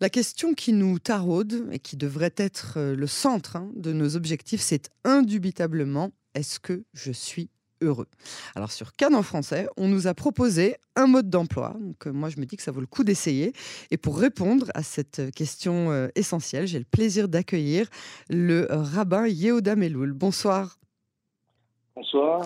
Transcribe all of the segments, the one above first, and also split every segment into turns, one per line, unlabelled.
La question qui nous taraude et qui devrait être euh, le centre hein, de nos objectifs, c'est indubitablement est-ce que je suis heureux? Alors sur Cannes en français, on nous a proposé un mode d'emploi. Donc euh, moi je me dis que ça vaut le coup d'essayer. Et pour répondre à cette question euh, essentielle, j'ai le plaisir d'accueillir le rabbin Yehuda Meloul. Bonsoir.
Bonsoir.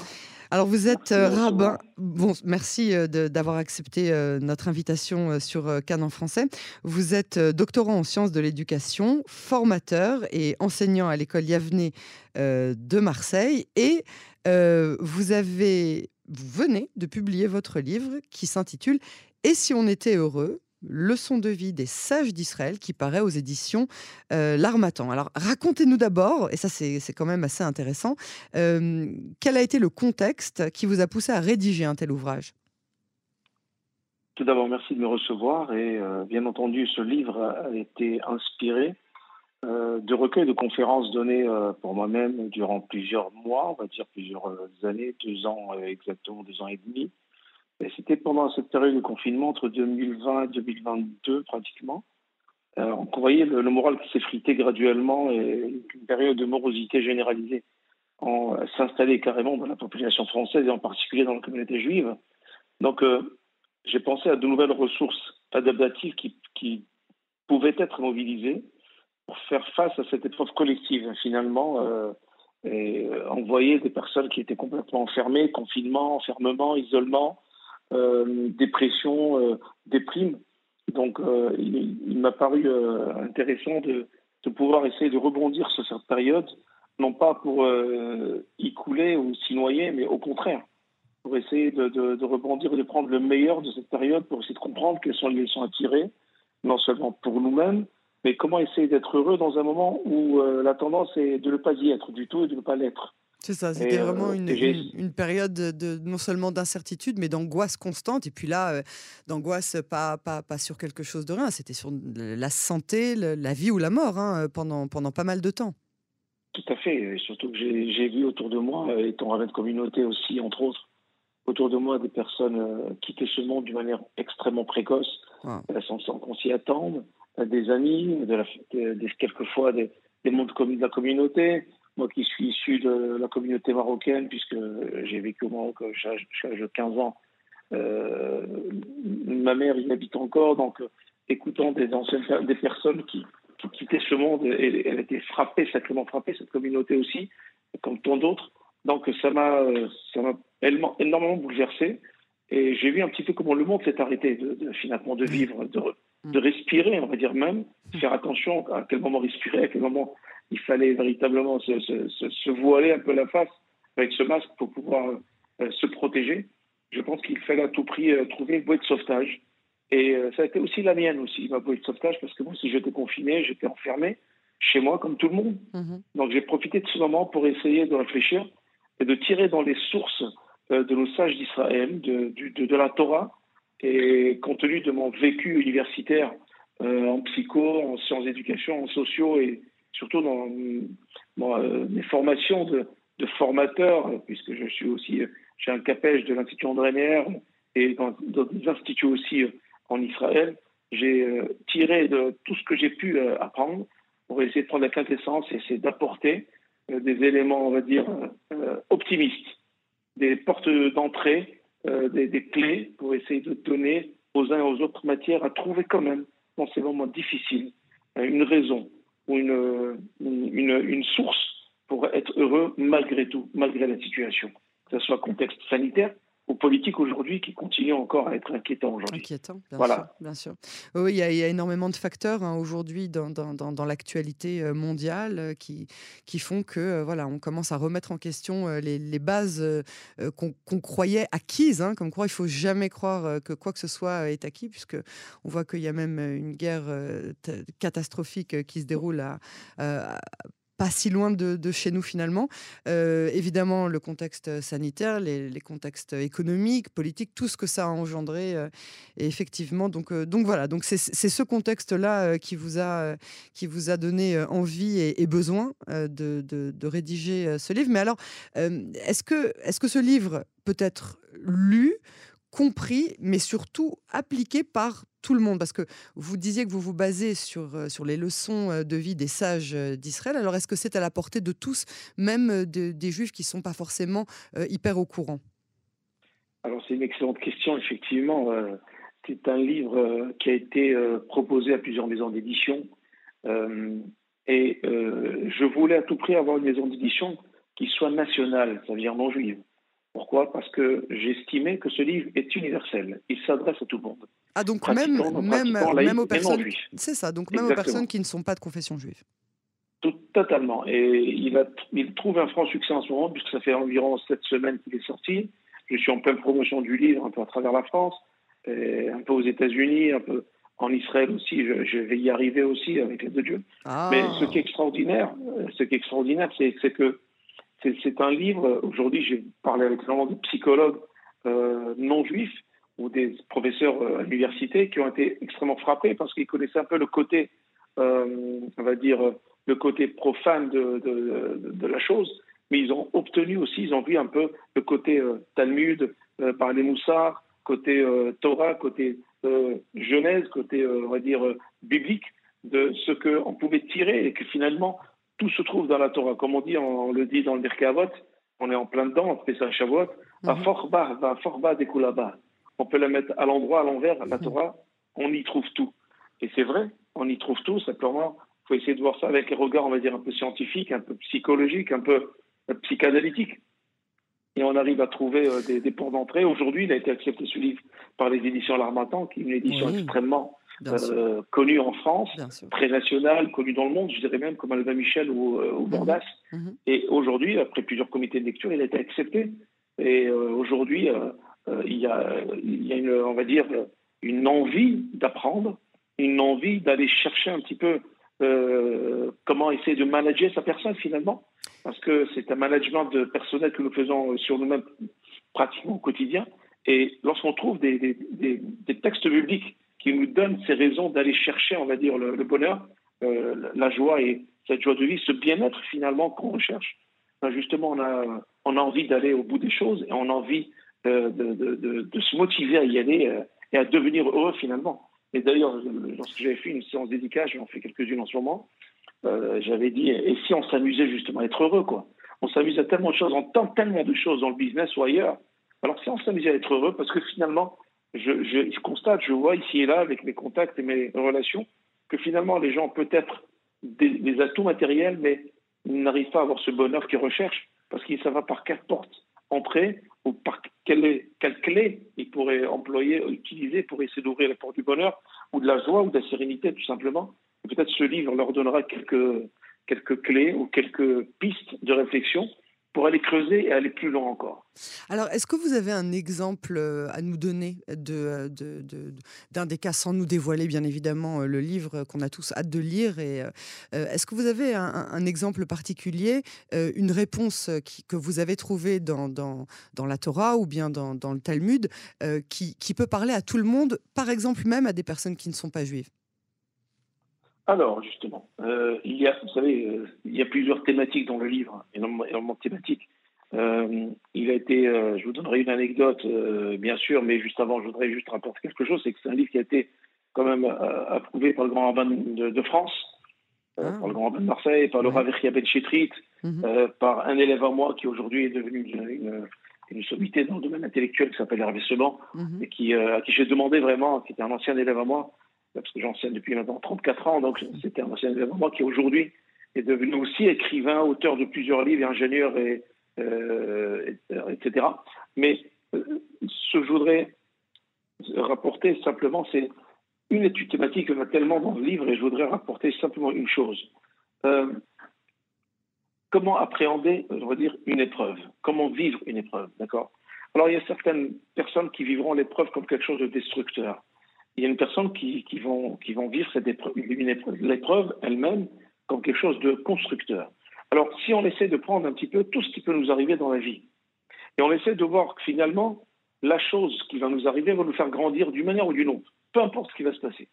Alors vous êtes euh, rabbin. Bon, merci euh, d'avoir accepté euh, notre invitation sur Cannes en français. Vous êtes doctorant en sciences de l'éducation, formateur et enseignant à l'école Yavne de Marseille et vous avez vous venez de publier votre livre qui s'intitule Et si on était heureux? Leçon de vie des sages d'Israël qui paraît aux éditions euh, L'Armatan. Alors racontez-nous d'abord, et ça c'est quand même assez intéressant, euh, quel a été le contexte qui vous a poussé à rédiger un tel ouvrage?
Tout d'abord, merci de me recevoir et euh, bien entendu, ce livre a été inspiré de recueils de conférences données pour moi-même durant plusieurs mois, on va dire plusieurs années, deux ans exactement, deux ans et demi c'était pendant cette période de confinement, entre 2020 et 2022 pratiquement, euh, on voyait le, moral qui s'effritait graduellement et une période de morosité généralisée en euh, s'installer carrément dans la population française et en particulier dans la communauté juive. Donc euh, j'ai pensé à de nouvelles ressources adaptatives qui, qui, pouvaient être mobilisées pour faire face à cette épreuve collective finalement. Et envoyer des personnes qui étaient complètement enfermées, confinement, enfermement, isolement, euh, dépression, euh, déprime. Donc, euh, il, m'a paru intéressant de, pouvoir essayer de rebondir sur cette période, non pas pour y couler ou s'y noyer, mais au contraire, pour essayer de, de, rebondir et de prendre le meilleur de cette période, pour essayer de comprendre quelles sont les leçons à tirer, non seulement pour nous-mêmes, mais comment essayer d'être heureux dans un moment où la tendance est de ne pas y être du tout et de ne pas l'être.
C'est ça, c'était vraiment une, une, période de, non seulement d'incertitude, mais d'angoisse constante. Et puis là, d'angoisse pas, pas, pas, sur quelque chose de rien, c'était sur la santé, la vie ou la mort hein, pendant, pendant pas mal de temps.
Tout à fait, surtout que j'ai vu autour de moi, étant rabbin de communauté aussi, entre autres, autour de moi des personnes quitter ce monde d'une manière extrêmement précoce, ah. sans, qu'on s'y attende, des amis, de la, des, quelquefois des, des mondes de la communauté, moi qui suis issu de la communauté marocaine, puisque j'ai vécu au Maroc jusqu'à l'âge de 15 ans, euh, ma mère y habite encore, donc écoutant des anciennes des personnes qui, quittaient ce monde, et elle était frappée, sacrément frappée, cette communauté aussi, comme tant d'autres. Donc ça m'a énormément bouleversé. Et j'ai vu un petit peu comment le monde s'est arrêté de, finalement de vivre, de, de, respirer, on va dire même, faire attention à quel moment respirer, à quel moment il fallait véritablement se, se, se, voiler un peu la face avec ce masque pour pouvoir euh, se protéger. Je pense qu'il fallait à tout prix euh, trouver une bouée de sauvetage. Et euh, ça a été aussi la mienne aussi, ma bouée de sauvetage, parce que moi, si j'étais confiné, j'étais enfermé chez moi comme tout le monde. Mhm. Donc j'ai profité de ce moment pour essayer de réfléchir et de tirer dans les sources de nos sages d'Israël, de, de, de, la Torah, et compte tenu de mon vécu universitaire en psycho, en sciences d'éducation, en sociaux et, surtout dans, euh, mes formations de, de, formateur, puisque je suis aussi, j'ai un capège de l'Institut André Neher et dans d'autres instituts aussi euh, en Israël, j'ai euh, tiré de tout ce que j'ai pu apprendre pour essayer de prendre la quintessence et essayer d'apporter des éléments, on va dire, optimistes, des portes d'entrée, des, des, clés pour essayer de donner aux uns et aux autres matières à trouver quand même, dans ces moments difficiles, une raison, ou une, une, une, source pour être heureux malgré tout, malgré la situation, que ce soit contexte sanitaire ou politique aujourd'hui qui continue encore à être inquiétant aujourd'hui.
Bien voilà. sûr. Bien sûr. Oui, il y, a, il y, a énormément de facteurs hein, aujourd'hui dans, dans, dans, l'actualité euh, mondiale euh, qui, qui font que euh, voilà, on commence à remettre en question les, les bases qu'on croyait acquises. Hein, comme quoi, il faut jamais croire que quoi que ce soit est acquis, puisque on voit qu'il y a même une guerre catastrophique qui se déroule à, à pas si loin de, chez nous finalement. Euh, évidemment, le contexte sanitaire, les, contextes économiques, politiques, tout ce que ça a engendré. Euh, et effectivement, donc, euh, donc voilà, donc c'est ce contexte-là qui, vous a, qui vous a donné envie et, besoin de, de, rédiger ce livre. Mais alors, est-ce que, est -ce que ce livre peut être lu compris, mais surtout appliqué par tout le monde Parce que vous disiez que vous vous basez sur, euh, sur les leçons euh, de vie des sages euh, d'Israël. Alors, est-ce que c'est à la portée de tous, même des juifs qui ne sont pas forcément hyper au courant?
Alors, c'est une excellente question, effectivement. c'est un livre qui a été proposé à plusieurs maisons d'édition. et je voulais à tout prix avoir une maison d'édition qui soit nationale, ça veut dire non juive. Pourquoi? Parce que j'estimais que ce livre est universel. Il s'adresse à tout le monde.
Ah donc même, même, même aux personnes, c'est ça, donc même aux personnes qui ne sont pas de confession juive.
Tout, totalement. Et il, a, il trouve un franc succès en ce moment, puisque ça fait environ sept semaines qu'il est sorti. Je suis en pleine promotion du livre, un peu à travers la France, un peu aux États-Unis, un peu en Israël aussi. Je, vais y arriver aussi avec l'aide de Dieu. Ah. Mais ce qui est extraordinaire, ce qui est extraordinaire, c'est que c'est un livre, aujourd'hui j'ai parlé avec énormément de psychologues euh, non juifs ou des professeurs euh, à l'université qui ont été extrêmement frappés parce qu'ils connaissaient un peu le côté, euh, on va dire, le côté profane de, de, la chose, mais ils ont obtenu aussi, ils ont vu un peu le côté Talmud par les Moussards, côté Torah, côté Genèse, côté, on va dire, biblique, de ce qu'on pouvait tirer et que finalement, tout se trouve dans la Torah. Comme on dit, on, le dit dans le Birkavot, on est en plein dedans, on fait ça à Shavuot. On peut la mettre à l'endroit, à l'envers, la mhm. Torah, on y trouve tout. Et c'est vrai, on y trouve tout, simplement, il faut essayer de voir ça avec un regard, on va dire, un peu scientifique, un peu psychologique, un peu euh, psychanalytique. Et on arrive à trouver euh, des, ports d'entrée. Aujourd'hui, il a été accepté ce livre par les éditions L'Armatan, qui est une édition extrêmement euh, connu en France, très national, connu dans le monde, je dirais même comme Alva Michel ou, euh, mhm. Bordas. Mhm. Et aujourd'hui, après plusieurs comités de lecture, il a été accepté. Et euh, aujourd'hui, il y a, il y a une, on va dire, une envie d'apprendre, une envie d'aller chercher un petit peu comment essayer de manager sa personne finalement, parce que c'est un management de personnel que nous faisons sur nous-mêmes pratiquement au quotidien. Et lorsqu'on trouve des, des, des textes bibliques qui nous donne ces raisons d'aller chercher, on va dire, le, bonheur, euh, la joie et cette joie de vie, ce bien-être finalement qu'on recherche. Ben, justement, on a, envie d'aller au bout des choses et on a envie euh, de, se motiver à y aller euh, et à devenir heureux finalement. Et d'ailleurs, lorsque j'avais fait une séance dédicace, j'en fais quelques-unes en ce moment, j'avais dit, et si on s'amusait justement à être heureux, quoi On s'amuse à tellement de choses, on tente tellement de choses dans le business ou ailleurs. Alors si on s'amusait à être heureux, parce que finalement, je, constate, je vois ici et là, avec mes contacts et mes relations, que finalement, les gens ont peut-être des, atouts matériels, mais ils n'arrivent pas à avoir ce bonheur qu'ils recherchent, parce ne savent pas par quelle porte entrer ou par quelle, quelle clé ils pourraient employer, utiliser pour essayer d'ouvrir la porte du bonheur, ou de la joie, ou de la sérénité, tout simplement. Peut-être ce livre leur donnera quelques, quelques clés ou quelques pistes de réflexion pour aller creuser et aller plus loin encore.
Alors, est-ce que vous avez un exemple euh, à nous donner de, d'un des cas, sans nous dévoiler bien évidemment euh, le livre qu'on a tous hâte de lire et, euh, Est-ce que vous avez un, exemple particulier, une réponse que vous avez trouvée dans, dans, la Torah ou bien dans, dans le Talmud qui, qui peut parler à tout le monde, par exemple même à des personnes qui ne sont pas juives?
Alors, justement, euh, il y a, vous savez, euh, il y a plusieurs thématiques dans le livre, énormément, de thématiques. Euh, il a été, je vous donnerai une anecdote, bien sûr, mais juste avant, je voudrais juste rapporter quelque chose, c'est que c'est un livre qui a été quand même approuvé par le Grand Rabbin de, France, ah. par le Grand Rabbin de Marseille, par le Rav Ben Chetrit, mhm. par un élève à moi qui aujourd'hui est devenu une, une, sommité dans le domaine intellectuel qui s'appelle Hervé Seban, mhm. et qui, à qui j'ai demandé vraiment, qui était un ancien élève à moi, parce que j'enseigne depuis maintenant 34 ans, donc c'était un ancien élève qui aujourd'hui est devenu aussi écrivain, auteur de plusieurs livres, ingénieur, et, euh, etc. Mais euh, ce que je voudrais rapporter simplement, c'est une étude thématique, il y en a tellement dans le livre, et je voudrais rapporter simplement une chose. Euh, comment appréhender, on va dire, une épreuve? Comment vivre une épreuve, d'accord? Alors, il y a certaines personnes qui vivront l'épreuve comme quelque chose de destructeur il y a une personne qui, qui, vivre cette épreuve, l'épreuve elle-même comme quelque chose de constructeur. Alors, si on essaie de prendre un petit peu tout ce qui peut nous arriver dans la vie, et on essaie de voir que finalement, la chose qui va nous arriver va nous faire grandir d'une manière ou d'une autre, peu importe ce qui va se passer.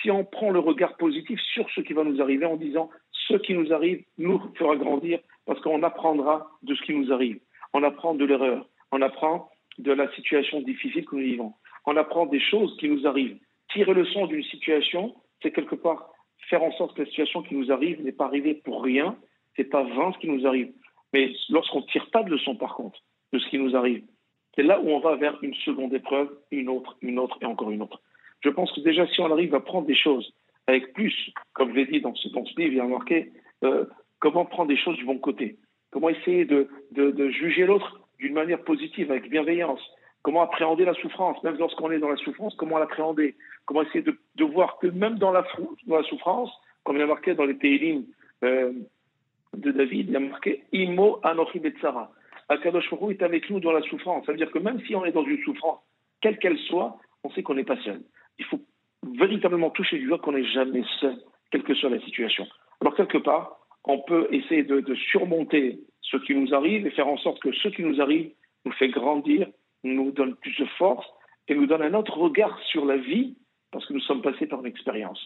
Si on prend le regard positif sur ce qui va nous arriver en disant ce qui nous arrive nous fera grandir parce qu'on apprendra de ce qui nous arrive. On apprend de l'erreur. On apprend de la situation difficile que nous vivons. On apprend des choses qui nous arrivent. Tirer le son d'une situation, c'est quelque part faire en sorte que la situation qui nous arrive n'est pas arrivée pour rien, c'est pas vain ce qui nous arrive. Mais lorsqu'on ne tire pas de leçon, par contre, de ce qui nous arrive, c'est là où on va vers une seconde épreuve, une autre, une autre et encore une autre. Je pense que déjà, si on arrive à prendre des choses avec plus, comme je l'ai dit dans ce, dans livre, il y a marqué euh, comment prendre des choses du bon côté, comment essayer de, juger l'autre d'une manière positive, avec bienveillance, comment appréhender la souffrance, même lorsqu'on est dans la souffrance, comment l'appréhender, comment essayer de, voir que même dans la, dans la souffrance, comme il a marqué dans les Télim euh, de David, il a marqué Imo Anochi Betsara. Akadosh est avec nous dans la souffrance. Ça veut dire que même si on est dans une souffrance, quelle qu'elle soit, on sait qu'on n'est pas seul. Il faut véritablement toucher du doigt qu'on n'est jamais seul, quelle que soit la situation. Alors, quelque part, on peut essayer de, surmonter ce qui nous arrive et faire en sorte que ce qui nous arrive nous fait grandir, nous donne plus de force et nous donne un autre regard sur la vie parce que nous sommes passés par une expérience.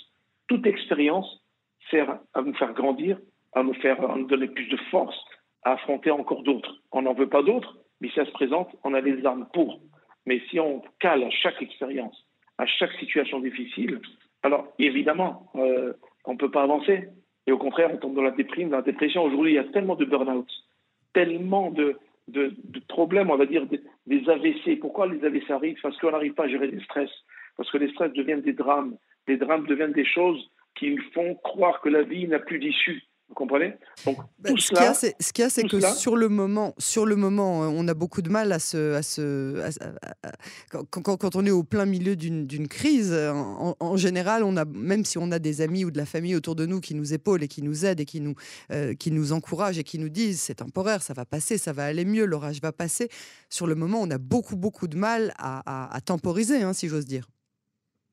Toute expérience sert à nous faire grandir, à nous faire nous donner plus de force, à affronter encore d'autres. On n'en veut pas d'autres, mais si ça se présente, on a les armes pour. Mais si on cale à chaque expérience, à chaque situation difficile, alors évidemment, euh, on ne peut pas avancer. Et au contraire, on tombe dans la déprime, dans la dépression. Aujourd'hui, il y a tellement de burn-out, tellement de, de, problèmes, on va dire, des, AVC. Pourquoi les AVC arrivent? Parce qu'on n'arrive pas à gérer les stress. Parce que les stress deviennent des drames. Les drames deviennent des choses qui nous font croire que la vie n'a plus d'issue. Vous comprenez?
Donc, bah, ce qu'il y a, c'est, ce que sur le moment, sur le moment, euh, on a beaucoup de mal à se, à se, quand, quand, on est au plein milieu d'une, crise. En, général, on a, même si on a des amis ou de la famille autour de nous qui nous épaulent et qui nous aident et qui nous, euh, qui nous encouragent et qui nous disent c'est temporaire, ça va passer, ça va aller mieux, l'orage va passer. Sur le moment, on a beaucoup, beaucoup de mal à, à temporiser, hein, si j'ose dire.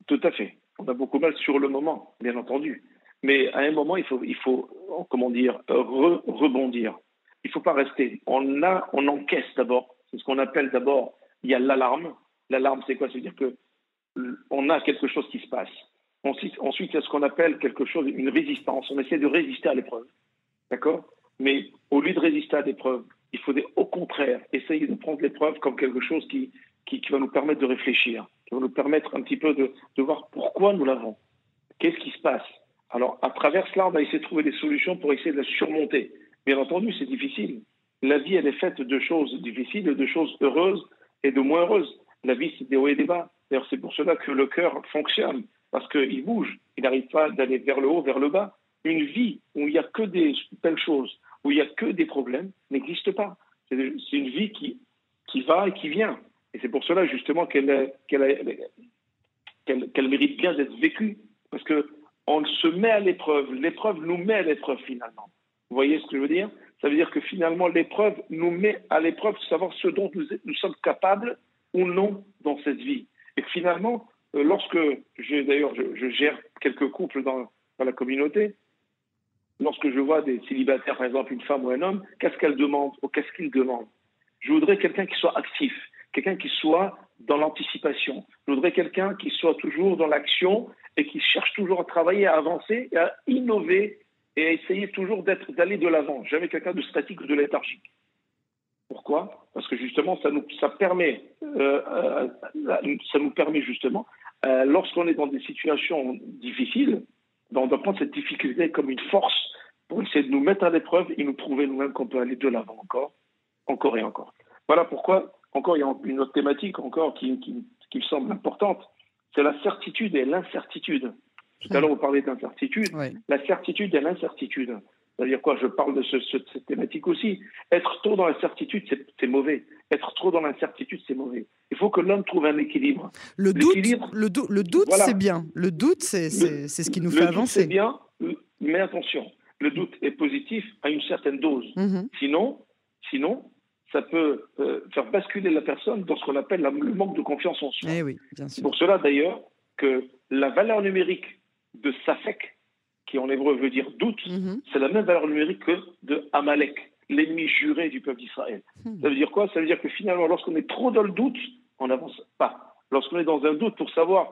Tout à fait. On a beaucoup de mal sur le moment, bien entendu. Mais à un moment, il faut, il faut comment dire, rebondir. Il ne faut pas rester. On, a, on encaisse d'abord. C'est ce qu'on appelle d'abord, il y a l'alarme. L'alarme, c'est quoi? C'est-à-dire que on a quelque chose qui se passe. Ensuite, ensuite il y a ce qu'on appelle quelque chose, une résistance. On essaie de résister à l'épreuve. D'accord? Mais au lieu de résister à l'épreuve, il faut au contraire essayer de prendre l'épreuve comme quelque chose qui, qui, va nous permettre de réfléchir, qui va nous permettre un petit peu de voir pourquoi nous l'avons. Qu'est-ce qui se passe? Alors, à travers cela, on va essayer de trouver des solutions pour essayer de la surmonter. Bien entendu, c'est difficile. La vie, elle est faite de choses difficiles, de choses heureuses et de moins heureuses. La vie, c'est des hauts et des bas. D'ailleurs, c'est pour cela que le cœur fonctionne, parce qu'il bouge. Il n'arrive pas d'aller vers le haut, vers le bas. Une vie où il n'y a que des belles choses, où il n'y a que des problèmes, n'existe pas. C'est une vie qui, qui va et qui vient. Et c'est pour cela, justement, qu'elle qu'elle mérite bien d'être vécue. Parce que on se met à l'épreuve. L'épreuve nous met à l'épreuve finalement. Vous voyez ce que je veux dire? Ça veut dire que finalement, l'épreuve nous met à l'épreuve de savoir ce dont nous, sommes capables ou non dans cette vie. Et finalement, euh, lorsque d'ailleurs, je, gère quelques couples dans, dans la communauté, lorsque je vois des célibataires, par exemple une femme ou un homme, qu'est-ce qu'elle demande ou qu'est-ce qu'il demande? Je voudrais quelqu'un qui soit actif, quelqu'un qui soit dans l'anticipation. Je voudrais quelqu'un qui soit toujours dans l'action et qui cherche toujours à travailler, à avancer, à innover et à essayer toujours d'être, d'aller de l'avant. Jamais quelqu'un de statique ou de léthargique. Pourquoi? Parce que justement, ça nous, permet, euh, euh, ça nous permet justement, euh, lorsqu'on est dans des situations difficiles, ben, de prendre cette difficulté comme une force pour essayer de nous mettre à l'épreuve et nous prouver nous-mêmes qu'on peut aller de l'avant encore, encore et encore. Voilà pourquoi, encore, il y a une autre thématique encore qui me semble importante, c'est la certitude et l'incertitude. Tout à l'heure, vous parlez d'incertitude. La certitude et l'incertitude. C'est-à-dire quoi? Je parle de ce, cette thématique aussi. Être trop dans la certitude, c'est mauvais. Être trop dans l'incertitude, c'est mauvais. Il faut que l'homme trouve un équilibre.
Le doute, le, le doute c'est bien. Le doute, c'est ce qui nous fait avancer.
C'est bien, mais attention, le doute est positif à une certaine dose. Mm-hmm. Sinon, sinon, ça peut euh, faire basculer la personne dans ce qu'on appelle le manque de confiance en soi.
Eh
C'est pour cela d'ailleurs que la valeur numérique de Safek, qui en hébreu veut dire doute, mhm. c'est la même valeur numérique que de Amalek, l'ennemi juré du peuple d'Israël. Hmm. Ça veut dire quoi? Ça veut dire que finalement, lorsqu'on est trop dans le doute, on n'avance pas. Lorsqu'on est dans un doute pour savoir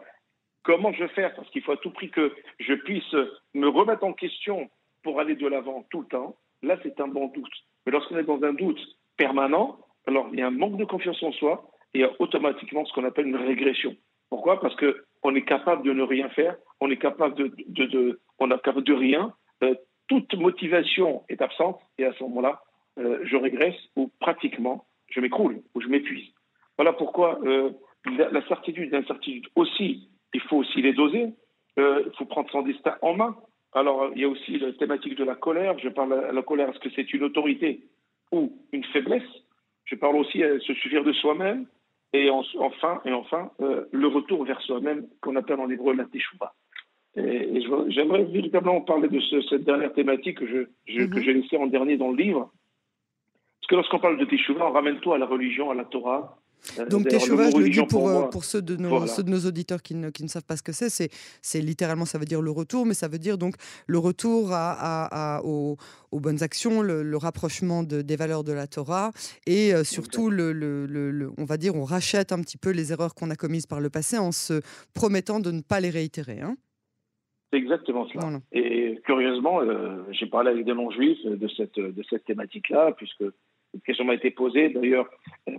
comment je vais faire, parce qu'il faut à tout prix que je puisse me remettre en question pour aller de l'avant tout le temps, là c'est un bon doute. Mais lorsqu'on est dans un doute permanent, alors il y a un manque de confiance en soi, il y a automatiquement ce qu'on appelle une régression. Pourquoi? Parce qu'on est capable de ne rien faire, on est capable de, de, on est capable de rien. Euh, toute motivation est absente et à ce moment-là, euh, je régresse ou pratiquement je m'écroule ou je m'épuise. Voilà pourquoi euh, la, certitude et l'incertitude aussi, il faut aussi les doser. il faut prendre son destin en main. Alors, il y a aussi la thématique de la colère. Je parle de la colère, est-ce que c'est une autorité? Ou une faiblesse Je parle aussi de se suffire de soi-même. Et enfin, et enfin euh, le retour vers soi-même, qu'on appelle en hébreu la teshuva. Et, j'aimerais véritablement parler de cette dernière thématique que je, mhm. j'ai laissée en dernier dans le livre. Parce que lorsqu'on parle de teshuva, on ramène tout à la religion, à la Torah,
Donc Teshuvah, je le dis pour, euh, pour, ceux, de nos, ceux, de nos, auditeurs qui ne, qui ne savent pas ce que c'est, c'est littéralement, ça veut dire le retour, mais ça veut dire donc le retour à, à, aux, aux, bonnes actions, le, rapprochement de, des valeurs de la Torah, et euh, surtout, le, le, on va dire, on rachète un petit peu les erreurs qu'on a commises par le passé en se promettant de ne pas les réitérer. Hein
c'est exactement cela. Et curieusement, j'ai parlé avec des non-juifs de cette, de cette thématique-là, puisque cette question m'a été posée. D'ailleurs,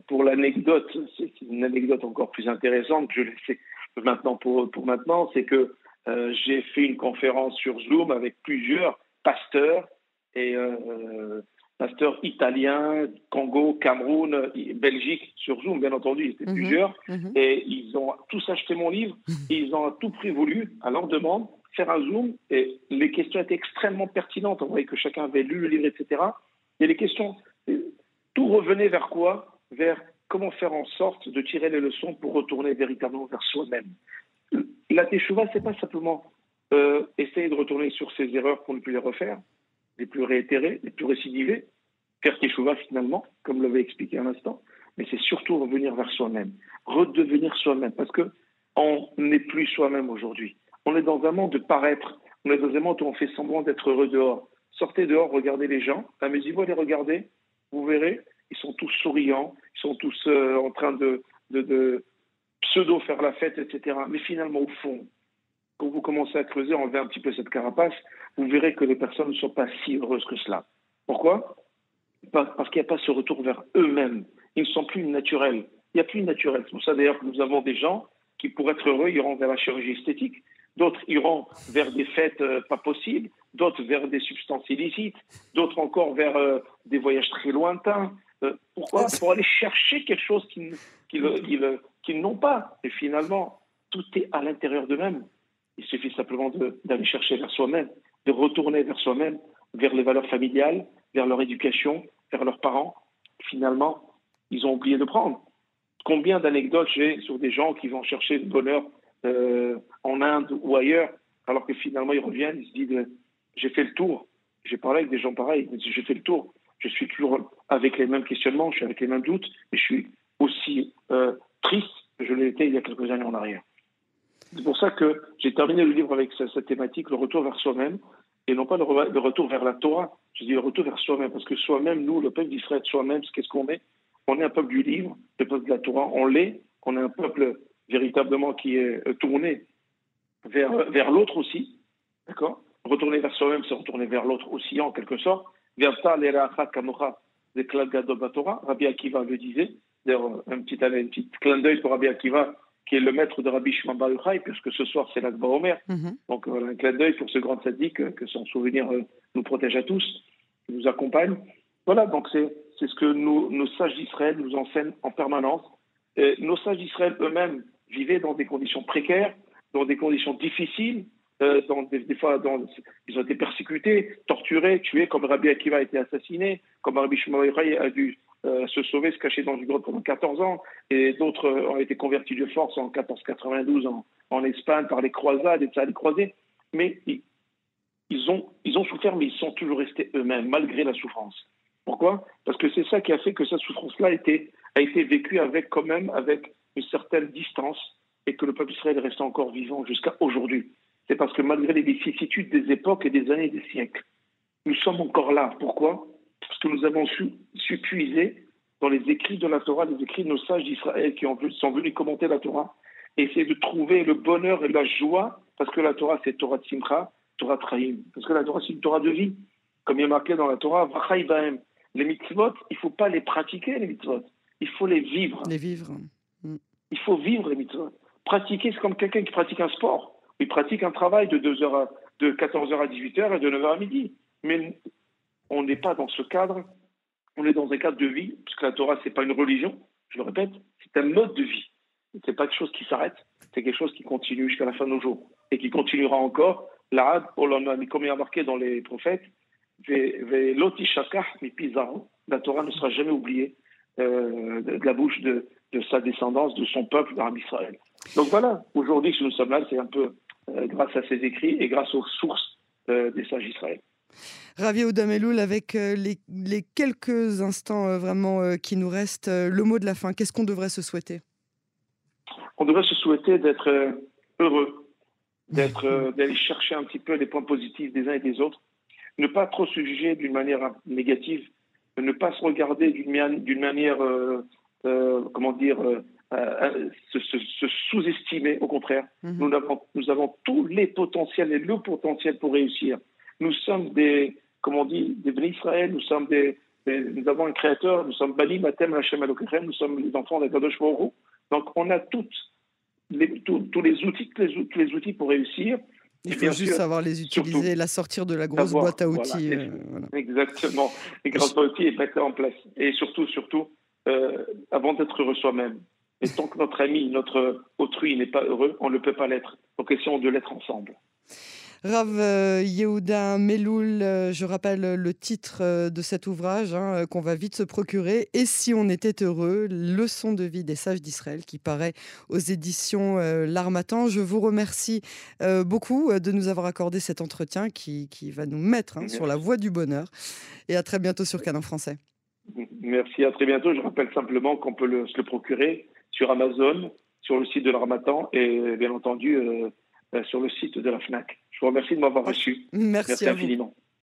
pour l'anecdote, c'est une anecdote encore plus intéressante que je laisse maintenant pour, pour maintenant, c'est que euh, j'ai fait une conférence sur Zoom avec plusieurs pasteurs et euh, pasteurs italiens, Congo, Cameroun, Belgique sur Zoom, bien entendu, ils étaient mhm. plusieurs, mhm. et ils ont tous acheté mon livre, et ils ont à tout prix voulu, à leur demande, faire un Zoom, et les questions étaient extrêmement pertinentes. On voyait que chacun avait lu le livre, etc. Et les questions tout revenait vers quoi? Vers comment faire en sorte de tirer les leçons pour retourner véritablement vers soi-même. La teshuva, c'est pas simplement euh, essayer de retourner sur ses erreurs pour ne plus les refaire, les plus réitérer, les plus récidiver, faire teshuva finalement, comme l'avait expliqué un instant, mais c'est surtout revenir vers soi-même, redevenir soi-même, parce que on n'est plus soi-même aujourd'hui. On est dans un monde de paraître, on est dans un monde où on fait semblant d'être heureux dehors. Sortez dehors, regardez les gens, amusez-vous à les regarder, vous verrez, ils sont tous souriants, ils sont tous euh, en train de, pseudo faire la fête, etc. Mais finalement, au fond, quand vous commencez à creuser, enlever un petit peu cette carapace, vous verrez que les personnes ne sont pas si heureuses que cela. Pourquoi? Parce qu'il n'y a pas ce retour vers eux-mêmes. Ils ne sont plus naturels. Il n'y a plus de naturel. C'est pour ça d'ailleurs que nous avons des gens qui, pour être heureux, iront vers la chirurgie esthétique. D'autres iront vers des fêtes euh, pas possibles d'autres vers des substances illicites, d'autres encore vers euh, des voyages très lointains. Euh, pourquoi Pour aller chercher quelque chose qu'ils qu n'ont pas. Et finalement, tout est à l'intérieur d'eux-mêmes. Il suffit simplement d'aller chercher vers soi-même, de retourner vers soi-même, vers les valeurs familiales, vers leur éducation, vers leurs parents. Finalement, ils ont oublié de prendre. Combien d'anecdotes j'ai sur des gens qui vont chercher le bonheur euh, en Inde ou ailleurs, alors que finalement ils reviennent, ils se disent j'ai fait le tour. J'ai parlé avec des gens pareils. J'ai fait le tour. Je suis toujours avec les mêmes questionnements, je suis avec les mêmes doutes, et je suis aussi euh, triste que je été il y a quelques années en arrière. C'est pour ça que j'ai terminé le livre avec cette, thématique, le retour vers soi-même, et non pas le, retour vers la Torah. Je dis le retour vers soi-même, parce que soi-même, nous, le peuple d'Israël, soi-même, qu'est-ce qu'on est? On est un peuple du livre, le peuple de la Torah, on l'est, on est un peuple véritablement qui est euh, tourné vers, vers l'autre aussi, d'accord? Retourner vers soi-même, c'est retourner vers l'autre aussi, en quelque sorte. Rabbi Akiva le disait. D'ailleurs, un petit, un petit clin d'œil pour Rabbi Akiva, qui est le maître de Rabbi Shimon Bar puisque ce soir c'est l'Akba Omer. Mhm. Donc voilà, un clin d'œil pour ce grand sadique, euh, que son souvenir euh, nous protège à tous, qui nous accompagne. Voilà, donc c'est ce que nos, nos sages d'Israël nous enseignent en permanence. Et nos sages d'Israël eux-mêmes vivaient dans des conditions précaires, dans des conditions difficiles, euh, des, fois, ils ont été persécutés, torturés, tués, comme Rabbi Akiva a été assassiné, comme Rabbi Shimon a dû euh, se sauver, se cacher dans une grotte pendant 14 ans, et d'autres euh, ont été convertis de force en 1492 en, Espagne par les croisades et ça les croisés. Mais ils, ont, souffert, mais ils sont toujours restés eux-mêmes, malgré la souffrance. Pourquoi? Parce que c'est ça qui a fait que cette souffrance-là a été, vécue avec, quand même, avec une certaine distance, et que le peuple israélien reste encore vivant jusqu'à aujourd'hui c'est parce que malgré les vicissitudes des époques et des années et des siècles, nous sommes encore là. Pourquoi? Parce que nous avons su, puiser dans les écrits de la Torah, les écrits de nos sages d'Israël qui ont, sont venus commenter la Torah, et essayer de trouver le bonheur et la joie, parce que la Torah, c'est Torah de Simcha, Torah Trahim. Parce que la Torah, c'est une Torah de vie. Comme il est marqué dans la Torah, Les mitzvot, il ne faut pas les pratiquer, les mitzvot. Il faut les vivre.
Les vivre.
Il faut vivre les mitzvot. Pratiquer, c'est comme quelqu'un qui pratique un sport. Il pratique un travail de, 2 heures de 14h à 18h et de 9h à midi. Mais on n'est pas dans ce cadre. On est dans un cadre de vie, puisque la Torah, ce n'est pas une religion, je le répète, c'est un mode de vie. Ce n'est pas quelque chose qui s'arrête, c'est quelque chose qui continue jusqu'à la fin de nos jours et qui continuera encore. L'arabe, comme il a marqué dans les prophètes, la Torah ne sera jamais oubliée euh, de la bouche de, sa descendance, de son peuple, d'Arabie Israël. Donc voilà, aujourd'hui, si nous sommes là, c'est un peu grâce à ses écrits et grâce aux sources euh, des sages d'Israël.
Ravi Oudameloul, avec les, les, quelques instants vraiment qui nous restent, le mot de la fin, qu'est-ce qu'on devrait se souhaiter?
On devrait se souhaiter d'être heureux, d'être, d'aller chercher un petit peu les points positifs des uns et des autres, ne pas trop se juger d'une manière négative, ne pas se regarder d'une manière, euh, euh, comment dire, euh, se, sous-estimer, au contraire. Mhm. nous, avons, nous avons tous les potentiels et le potentiel pour réussir. Nous sommes des, comme on dit, des bénis Israël, nous sommes des, nous avons un créateur, nous sommes Bali, Matem, Hachem, Alokechem, nous sommes les enfants d'Akadosh Donc on a toutes les, tous, les outils, tous les, tous les outils pour réussir.
Il faut juste savoir les utiliser, la sortir de la grosse boîte à outils.
Euh, Exactement. Les grosses boîtes à outils et mettre en place. Et surtout, surtout, euh, avant d'être heureux soi-même. Et tant que notre ami, notre autrui n'est pas heureux, on ne peut pas l'être. Donc essayons de l'être ensemble.
Rav euh, Yehuda Meloul, euh, je rappelle le titre euh, de cet ouvrage hein, qu'on va vite se procurer. Et si on était heureux, leçon de vie des sages d'Israël qui paraît aux éditions L'Armatan. Je vous remercie beaucoup de nous avoir accordé cet entretien qui, va nous mettre hein, sur la voie du bonheur. Et à très bientôt sur Canon Français.
Merci, à très bientôt. Je rappelle simplement qu'on peut se le procurer sur Amazon, sur le site de l'Armatan et bien entendu sur le site de la FNAC. Je vous remercie de m'avoir reçu.
Merci, Merci infiniment.